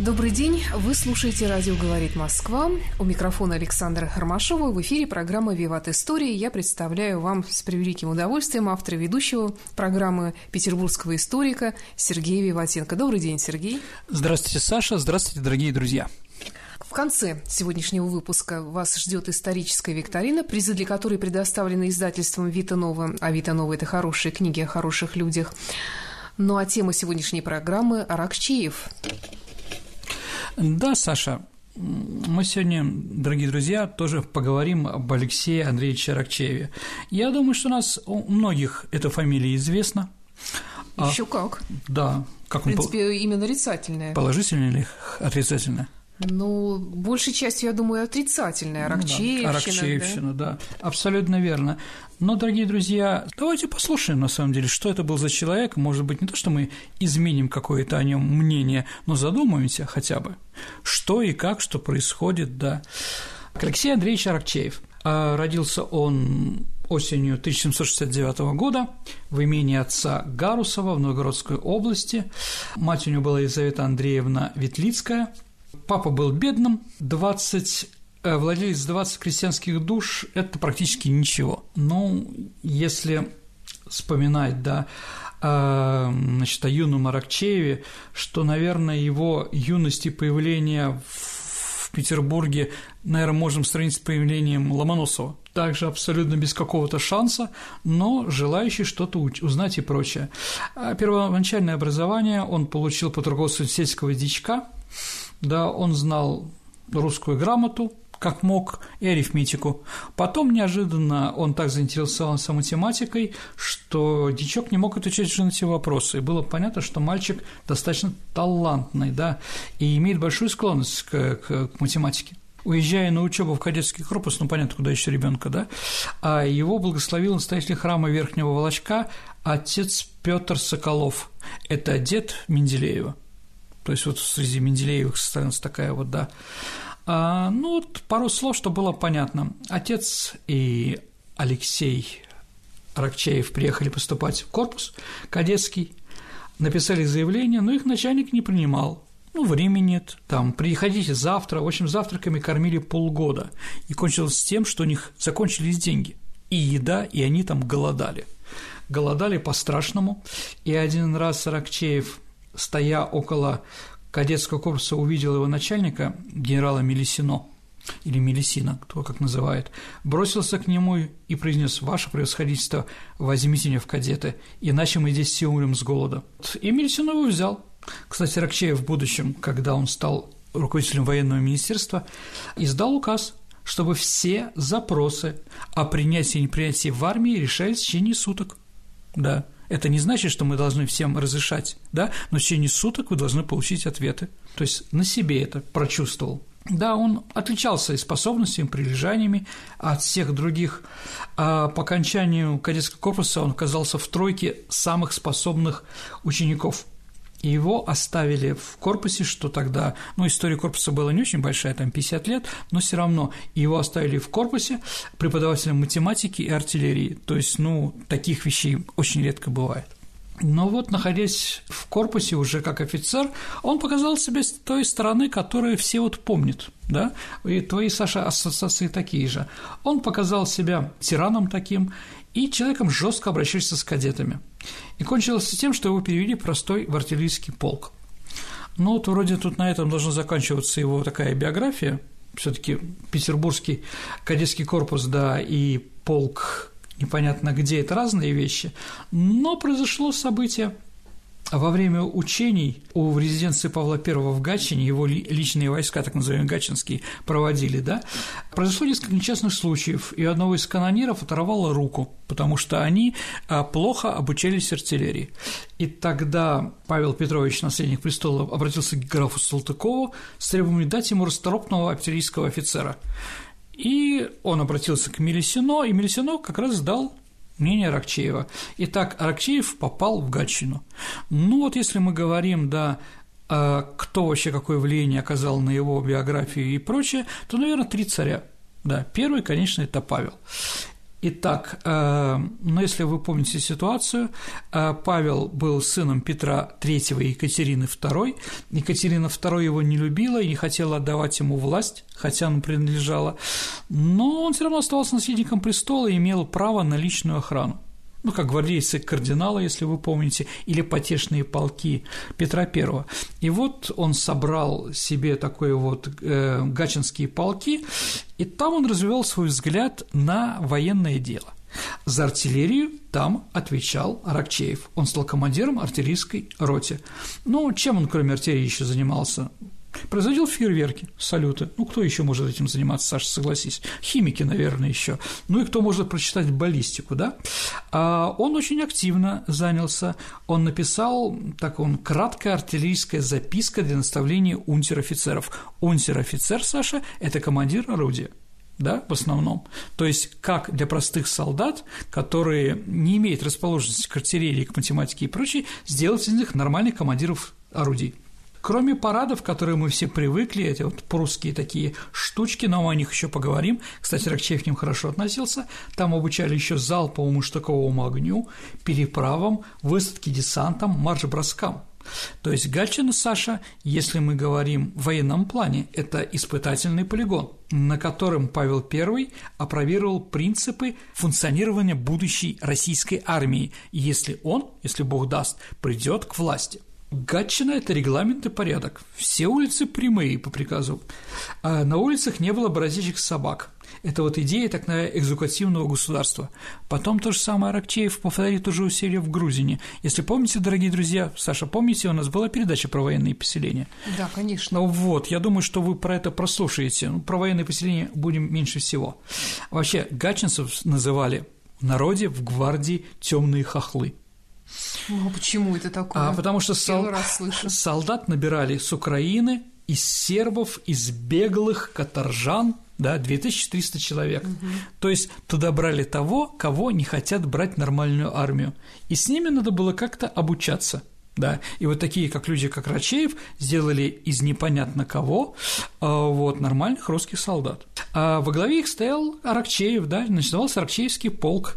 Добрый день, вы слушаете «Радио говорит Москва». У микрофона Александра Ромашова. В эфире программа «Виват История». Я представляю вам с превеликим удовольствием автора ведущего программы петербургского историка Сергея Виватенко. Добрый день, Сергей. Здравствуйте, Саша. Здравствуйте, дорогие друзья. В конце сегодняшнего выпуска вас ждет историческая викторина, призы для которой предоставлены издательством «Вита Нова». А «Вита Нова» – это хорошие книги о хороших людях. Ну а тема сегодняшней программы – Аракчеев. Да, Саша, мы сегодня, дорогие друзья, тоже поговорим об Алексее Андреевиче Аракчееве. Я думаю, что у нас у многих эта фамилия известна. Еще а, как. Да. Как В принципе, он, имя нарицательное. Положительное или отрицательное? Ну, большей частью, я думаю, отрицательная. Аракчеевщина. Ну, да. Аракчеевщина, да? да. Абсолютно верно. Но, дорогие друзья, давайте послушаем, на самом деле, что это был за человек. Может быть, не то, что мы изменим какое-то о нем мнение, но задумаемся хотя бы, что и как, что происходит, да. Алексей Андреевич Аракчеев. А, родился он осенью 1769 года в имении отца Гарусова в Новгородской области. Мать у него была Елизавета Андреевна Ветлицкая – Папа был бедным, 20 э, владелец 20 крестьянских душ – это практически ничего. Ну, если вспоминать, да, э, значит, о юном Аракчееве, что, наверное, его юность и появление в Петербурге, наверное, можем сравнить с появлением Ломоносова. Также абсолютно без какого-то шанса, но желающий что-то узнать и прочее. А первоначальное образование он получил по руководству сельского дичка – да, он знал русскую грамоту, как мог, и арифметику. Потом неожиданно он так заинтересовался математикой, что дичок не мог отвечать уже на все вопросы. И было понятно, что мальчик достаточно талантный, да, и имеет большую склонность к, к, к математике. Уезжая на учебу в кадетский корпус, ну понятно, куда еще ребенка, да, а его благословил настоятель храма Верхнего Волочка отец Петр Соколов. Это дед Менделеева. То есть вот среди Менделеевых состоялась такая вот, да. А, ну, вот пару слов, чтобы было понятно. Отец и Алексей Рокчеев приехали поступать в корпус кадетский, написали заявление, но их начальник не принимал. Ну, времени нет, там, приходите завтра. В общем, завтраками кормили полгода. И кончилось тем, что у них закончились деньги. И еда, и они там голодали. Голодали по-страшному. И один раз Рокчеев стоя около кадетского корпуса, увидел его начальника, генерала Мелисино, или Мелисина, кто как называет, бросился к нему и произнес «Ваше превосходительство, возьмите меня в кадеты, иначе мы здесь все умрем с голода». И Мелисино его взял. Кстати, Рокчеев в будущем, когда он стал руководителем военного министерства, издал указ, чтобы все запросы о принятии и непринятии в армии решались в течение суток. Да. Это не значит, что мы должны всем разрешать, да, но в течение суток вы должны получить ответы. То есть на себе это прочувствовал. Да, он отличался и способностями, прилежаниями от всех других. А по окончанию кадетского корпуса он оказался в тройке самых способных учеников – и его оставили в корпусе, что тогда, ну, история корпуса была не очень большая, там 50 лет, но все равно его оставили в корпусе преподавателем математики и артиллерии, то есть, ну, таких вещей очень редко бывает. Но вот, находясь в корпусе уже как офицер, он показал себя с той стороны, которую все вот помнят, да, и твои, Саша, ассоциации такие же. Он показал себя тираном таким и человеком, жестко обращающимся с кадетами. И кончилось тем, что его перевели простой в артиллерийский полк. Ну вот вроде тут на этом должна заканчиваться его такая биография, все таки Петербургский кадетский корпус, да, и полк непонятно где, это разные вещи, но произошло событие – во время учений у резиденции Павла I в Гатчине, его личные войска, так называемые гатчинские, проводили, да, произошло несколько несчастных случаев, и одного из канониров оторвало руку, потому что они а, плохо обучались артиллерии. И тогда Павел Петрович, наследник престола, обратился к графу Салтыкову с требованием дать ему расторопного артиллерийского офицера. И он обратился к Мелисино, и Мелисино как раз сдал мнение Аракчеева. Итак, Аракчеев попал в Гатчину. Ну вот если мы говорим, да, а кто вообще какое влияние оказал на его биографию и прочее, то, наверное, три царя. Да, первый, конечно, это Павел. Итак, э, ну, если вы помните ситуацию, э, Павел был сыном Петра III и Екатерины II. Екатерина II его не любила и не хотела отдавать ему власть, хотя она принадлежала, но он все равно оставался наследником престола и имел право на личную охрану ну, как гвардейцы кардинала, если вы помните, или потешные полки Петра I. И вот он собрал себе такой вот э, гачинские полки, и там он развивал свой взгляд на военное дело. За артиллерию там отвечал Аракчеев. Он стал командиром артиллерийской роте. Ну, чем он, кроме артиллерии, еще занимался? Производил фейерверки, салюты. Ну, кто еще может этим заниматься, Саша, согласись? Химики, наверное, еще. Ну и кто может прочитать баллистику, да? А он очень активно занялся. Он написал, так он, краткая артиллерийская записка для наставления унтер-офицеров. Унтер-офицер, Саша, это командир орудия да, в основном. То есть как для простых солдат, которые не имеют расположенности к артиллерии, к математике и прочее, сделать из них нормальных командиров орудий. Кроме парадов, которые мы все привыкли, эти вот прусские такие штучки, но мы о них еще поговорим. Кстати, Рокчеев к ним хорошо относился. Там обучали еще залповому штыковому огню, переправам, высадке десантам, марш-броскам. То есть Гатчина Саша, если мы говорим в военном плане, это испытательный полигон, на котором Павел I опробировал принципы функционирования будущей российской армии, если он, если Бог даст, придет к власти. Гатчина – это регламент и порядок. Все улицы прямые по приказу. А на улицах не было бродячих собак. Это вот идея так на экзекутивного государства. Потом то же самое Аракчеев повторит уже у себя в Грузине. Если помните, дорогие друзья, Саша, помните, у нас была передача про военные поселения? Да, конечно. Ну вот, я думаю, что вы про это прослушаете. Ну, про военные поселения будем меньше всего. Вообще, гатчинцев называли в народе в гвардии темные хохлы. Ну, а почему это такое? А потому что сол... солдат набирали с Украины, из сербов, из беглых каторжан, да, 2300 человек. Угу. То есть туда брали того, кого не хотят брать нормальную армию. И с ними надо было как-то обучаться. Да, и вот такие, как люди, как Рачеев, сделали из непонятно кого а, вот, нормальных русских солдат. А во главе их стоял Аракчеев, да, назывался Аракчеевский полк.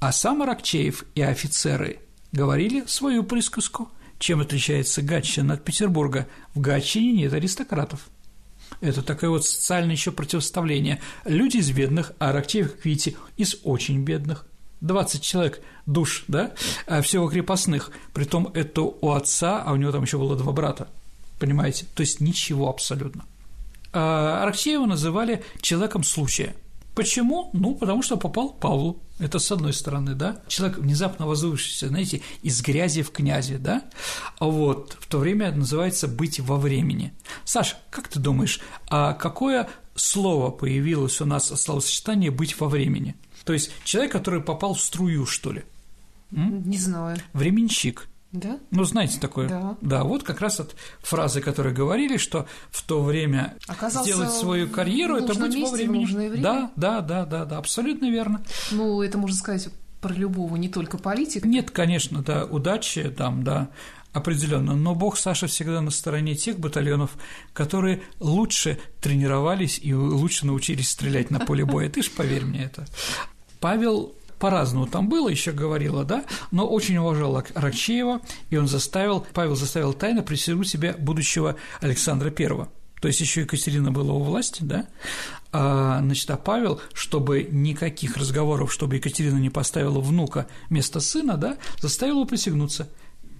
А сам Аракчеев и офицеры говорили свою присказку. Чем отличается Гатчина от Петербурга? В Гатчине нет аристократов. Это такое вот социальное еще противоставление. Люди из бедных, а Аракчеев, как видите, из очень бедных. 20 человек душ, да, а всего крепостных. Притом это у отца, а у него там еще было два брата. Понимаете? То есть ничего абсолютно. А Аракчеева называли человеком случая – Почему? Ну, потому что попал Павлу. Это с одной стороны, да. Человек, внезапно возвышившийся, знаете, из грязи в князе, да. Вот в то время это называется «быть во времени». Саш, как ты думаешь, а какое слово появилось у нас словосочетание «быть во времени»? То есть человек, который попал в струю, что ли? М? Не знаю. Временщик. Да? Ну, знаете такое? Да. Да, вот как раз от фразы, которые говорили, что в то время Оказался сделать свою карьеру, это быть во времени. время. Да, да, да, да, да, абсолютно верно. Ну, это можно сказать про любого, не только политика. Нет, конечно, да, удачи там, да, определенно. Но Бог Саша всегда на стороне тех батальонов, которые лучше тренировались и лучше научились стрелять на поле боя. Ты ж поверь мне это. Павел по-разному там было, еще говорила, да, но очень уважал Рокчеева, и он заставил, Павел заставил тайно присягнуть себе будущего Александра Первого. То есть еще Екатерина была у власти, да, а, значит, а Павел, чтобы никаких разговоров, чтобы Екатерина не поставила внука вместо сына, да, заставил его присягнуться.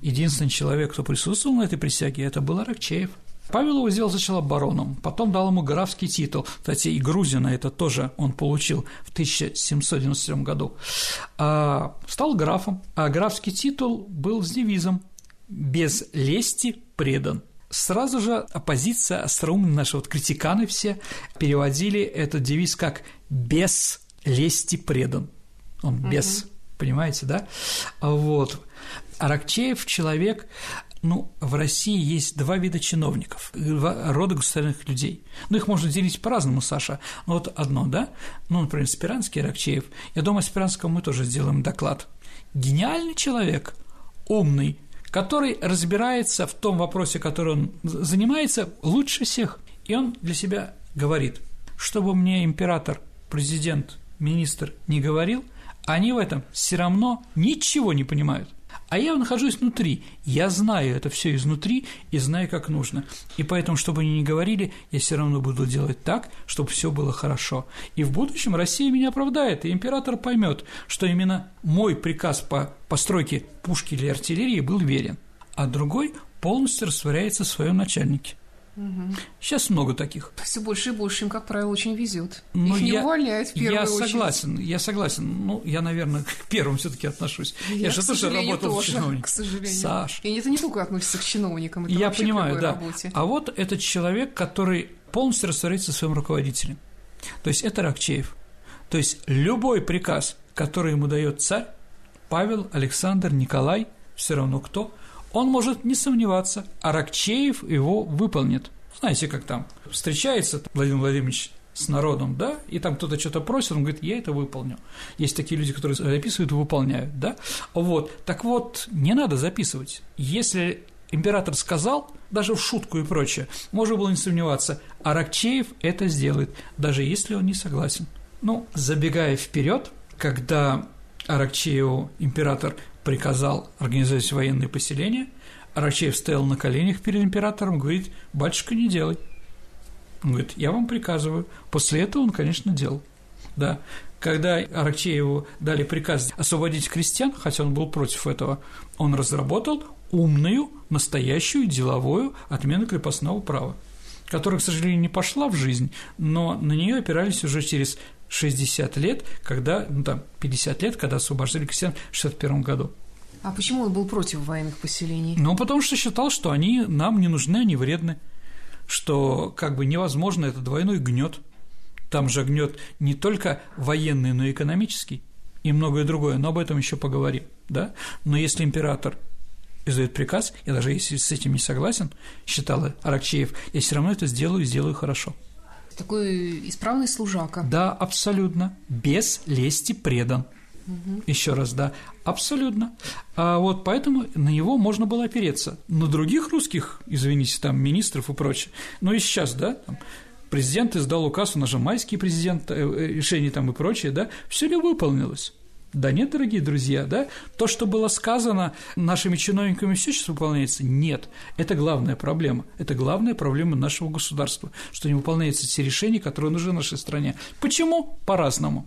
Единственный человек, кто присутствовал на этой присяге, это был Аракчеев – Павел его сделал сначала бароном, потом дал ему графский титул. Кстати, и Грузина это тоже он получил в 1797 году. А, стал графом, а графский титул был с девизом «Без лести предан». Сразу же оппозиция, остроумные наши вот критиканы все переводили этот девиз как «без лести предан». Он без, угу. понимаете, да? Вот. Аракчеев человек, ну, в России есть два вида чиновников, два рода государственных людей. Ну, их можно делить по-разному, Саша. Ну, вот одно, да? Ну, например, Спиранский, Рокчеев. Я думаю, о Спиранском мы тоже сделаем доклад. Гениальный человек, умный, который разбирается в том вопросе, который он занимается, лучше всех. И он для себя говорит, чтобы мне император, президент, министр не говорил, они в этом все равно ничего не понимают. А я нахожусь внутри, я знаю это все изнутри и знаю, как нужно. И поэтому, чтобы они не говорили, я все равно буду делать так, чтобы все было хорошо. И в будущем Россия меня оправдает, и император поймет, что именно мой приказ по постройке пушки или артиллерии был верен, а другой полностью растворяется в своем начальнике. Угу. Сейчас много таких. Все больше и больше им, как правило, очень везет. Но ну, Их не я, увольняют в первую я очередь. согласен, я согласен. Ну, я, наверное, к первым все-таки отношусь. Я, я же тоже работал тоже, чиновником. К сожалению. Саш. И это не только относится к чиновникам, это я понимаю, да. работе. А вот этот человек, который полностью растворяется своим руководителем. То есть это Рокчеев. То есть любой приказ, который ему дает царь, Павел, Александр, Николай, все равно кто – он может не сомневаться, а Рокчеев его выполнит. Знаете, как там встречается Владимир Владимирович с народом, да, и там кто-то что-то просит, он говорит, я это выполню. Есть такие люди, которые записывают и выполняют, да. Вот, так вот, не надо записывать. Если император сказал, даже в шутку и прочее, можно было не сомневаться, а Рокчеев это сделает, даже если он не согласен. Ну, забегая вперед, когда Аракчееву император приказал организовать военные поселения, Аракчеев стоял на коленях перед императором, говорит, батюшка, не делай. Он говорит, я вам приказываю. После этого он, конечно, делал. Да. Когда Аракчееву дали приказ освободить крестьян, хотя он был против этого, он разработал умную, настоящую деловую отмену крепостного права, которая, к сожалению, не пошла в жизнь, но на нее опирались уже через 60 лет, когда, ну там, 50 лет, когда освобождали крестьян в 61 году. А почему он был против военных поселений? Ну, потому что считал, что они нам не нужны, они вредны, что как бы невозможно этот двойной гнет. Там же гнет не только военный, но и экономический и многое другое, но об этом еще поговорим, да? Но если император издает приказ, я даже если с этим не согласен, считал Аракчеев, я все равно это сделаю и сделаю хорошо. Такой исправный служака. Да, абсолютно. Без лести предан. Угу. Еще раз, да, абсолютно. А вот поэтому на него можно было опереться. На других русских, извините, там министров и прочее, но и сейчас, да, там, президент издал указ, у нас же майский президент, э, э, решение там и прочее, да, все ли выполнилось? Да нет, дорогие друзья, да, то, что было сказано нашими чиновниками, все сейчас выполняется? Нет. Это главная проблема. Это главная проблема нашего государства, что не выполняются те решения, которые нужны нашей стране. Почему? По-разному.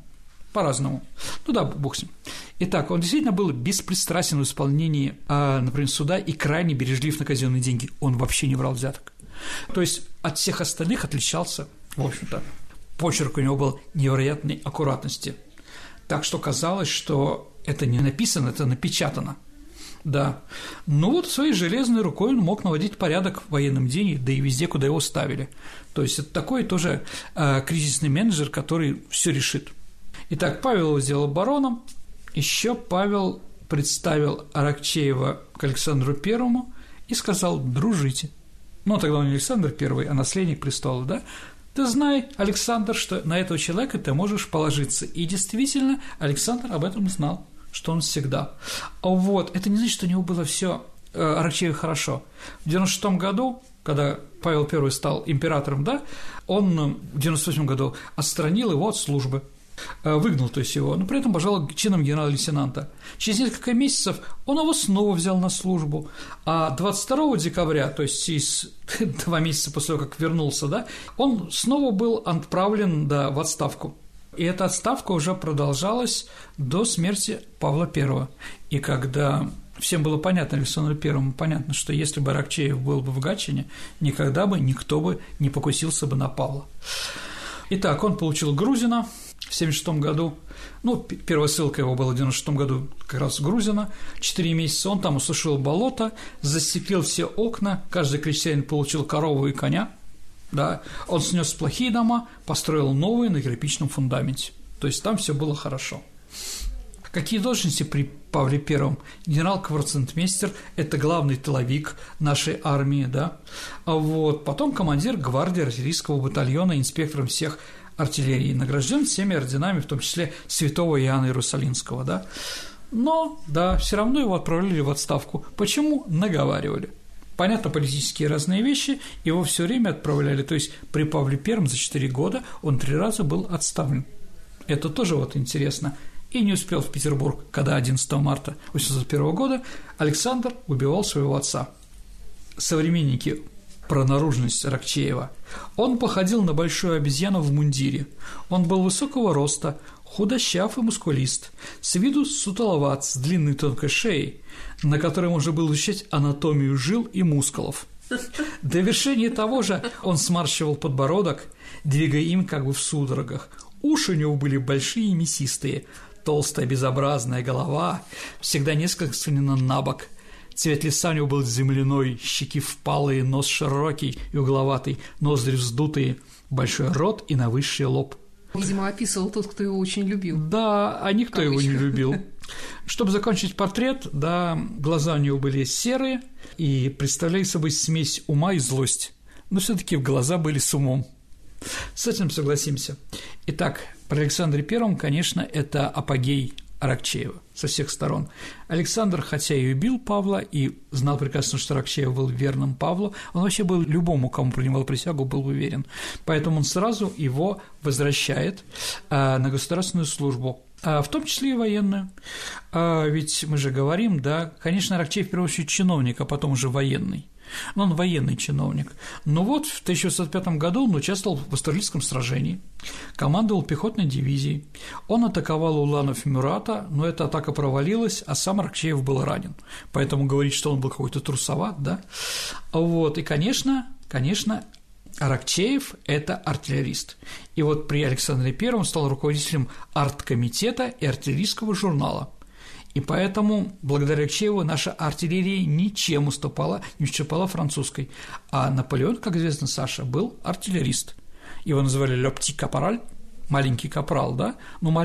По-разному. Ну да, бог с ним. Итак, он действительно был беспристрастен в исполнении, а, например, суда и крайне бережлив на казенные деньги. Он вообще не брал взяток. То есть от всех остальных отличался, в общем-то, почерк у него был невероятной аккуратности – так что казалось, что это не написано, это напечатано. Да. Ну вот своей железной рукой он мог наводить порядок в военном деле, да и везде, куда его ставили. То есть это такой тоже э, кризисный менеджер, который все решит. Итак, Павел его сделал бароном. Еще Павел представил Аракчеева к Александру Первому и сказал «дружите». Ну, тогда он Александр Первый, а наследник престола, да? Ты знай, Александр, что на этого человека ты можешь положиться. И действительно, Александр об этом знал, что он всегда. Вот, это не значит, что у него было все э, Аракчееву хорошо. В 96 году, когда Павел I стал императором, да, он э, в 98 году отстранил его от службы – выгнал, то есть его, но при этом пожаловал чином генерал-лейтенанта. Через несколько месяцев он его снова взял на службу, а 22 декабря, то есть через два месяца после того, как вернулся, да, он снова был отправлен да, в отставку. И эта отставка уже продолжалась до смерти Павла I. И когда всем было понятно, Александру Первому понятно, что если бы Рокчеев был бы в Гатчине, никогда бы никто бы не покусился бы на Павла. Итак, он получил Грузина, в 1976 году. Ну, первая ссылка его была в 1996 году как раз Грузина. Четыре месяца он там усушил болото, застеклил все окна, каждый крестьянин получил корову и коня. Да, он снес плохие дома, построил новые на кирпичном фундаменте. То есть там все было хорошо. Какие должности при Павле Первом? Генерал-кварцентмейстер – это главный тыловик нашей армии, да? А вот потом командир гвардии артиллерийского батальона, инспектором всех артиллерии, награжден всеми орденами, в том числе святого Иоанна Иерусалимского, да. Но, да, все равно его отправляли в отставку. Почему? Наговаривали. Понятно, политические разные вещи, его все время отправляли. То есть при Павле Первом за 4 года он три раза был отставлен. Это тоже вот интересно. И не успел в Петербург, когда 11 марта 1801 года Александр убивал своего отца. Современники про наружность Рокчеева. Он походил на большую обезьяну в мундире. Он был высокого роста, худощав и мускулист, с виду сутуловат, с длинной тонкой шеей, на которой можно было изучать анатомию жил и мускулов. До вершения того же он смарщивал подбородок, двигая им как бы в судорогах. Уши у него были большие и мясистые, толстая безобразная голова, всегда несколько склонена на бок – Цвет лица у него был земляной, щеки впалые, нос широкий и угловатый, ноздри вздутые, большой рот и на высший лоб. Видимо, описывал тот, кто его очень любил. Да, а никто его не любил. Чтобы закончить портрет, да, глаза у него были серые и представляли собой смесь ума и злость. Но все таки глаза были с умом. С этим согласимся. Итак, при Александре Первом, конечно, это апогей Аракчеева со всех сторон. Александр, хотя и убил Павла, и знал прекрасно, что Аракчеев был верным Павлу, он вообще был любому, кому принимал присягу, был уверен. Поэтому он сразу его возвращает а, на государственную службу, а, в том числе и военную. А, ведь мы же говорим, да, конечно, Аракчеев в первую очередь чиновник, а потом уже военный но он военный чиновник. Но вот в 1605 году он участвовал в Австралийском сражении, командовал пехотной дивизией. Он атаковал Уланов и Мюрата, но эта атака провалилась, а сам Аркчеев был ранен. Поэтому говорить, что он был какой-то трусоват, да. Вот, и, конечно, конечно, Аракчеев – это артиллерист. И вот при Александре Первом стал руководителем арткомитета и артиллерийского журнала – и поэтому, благодаря Чееву, наша артиллерия ничем уступала, не уступала французской. А Наполеон, как известно, Саша, был артиллерист. Его называли «лёпти капораль», маленький капрал, да, но